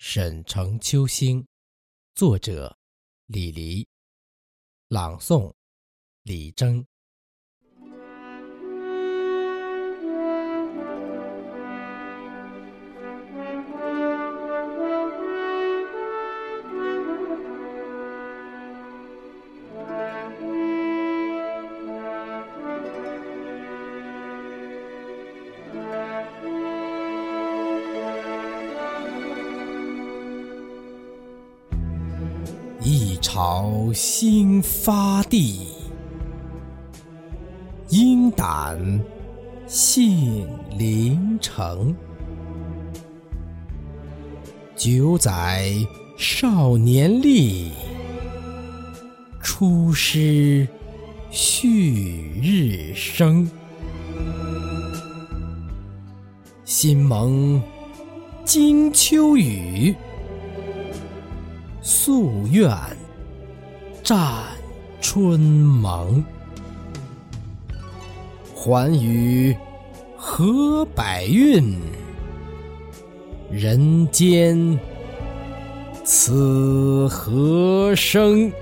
沈城秋兴，作者李黎，朗诵李征。一朝兴发地，鹰胆杏林城。九载少年力，出师旭日升。新蒙金秋雨。夙愿战春盟，还与何百韵？人间此何生？